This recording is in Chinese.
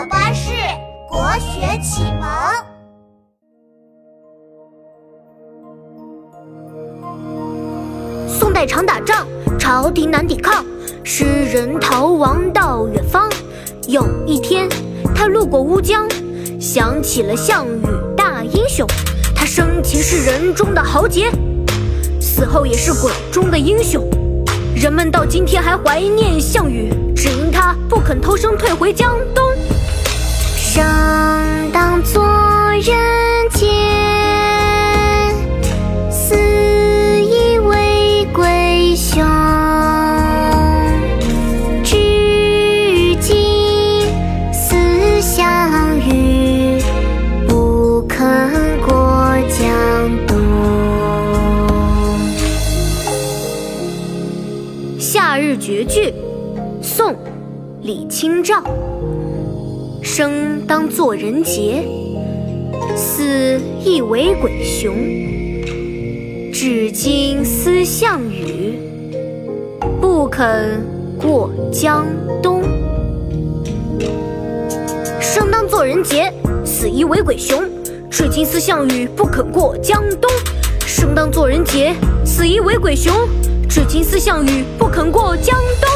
宝巴士国学启蒙。宋代常打仗，朝廷难抵抗，诗人逃亡到远方。有一天，他路过乌江，想起了项羽大英雄。他生前是人中的豪杰，死后也是鬼中的英雄。人们到今天还怀念项羽，只因他不肯偷生退回江东。夏日绝句》宋·李清照。生当作人杰，死亦为鬼雄。至今思项羽，不肯过江东。生当作人杰，死亦为鬼雄。至今思项羽，不肯过江东。生当作人杰，死亦为鬼雄。至今思项羽，不肯过江东。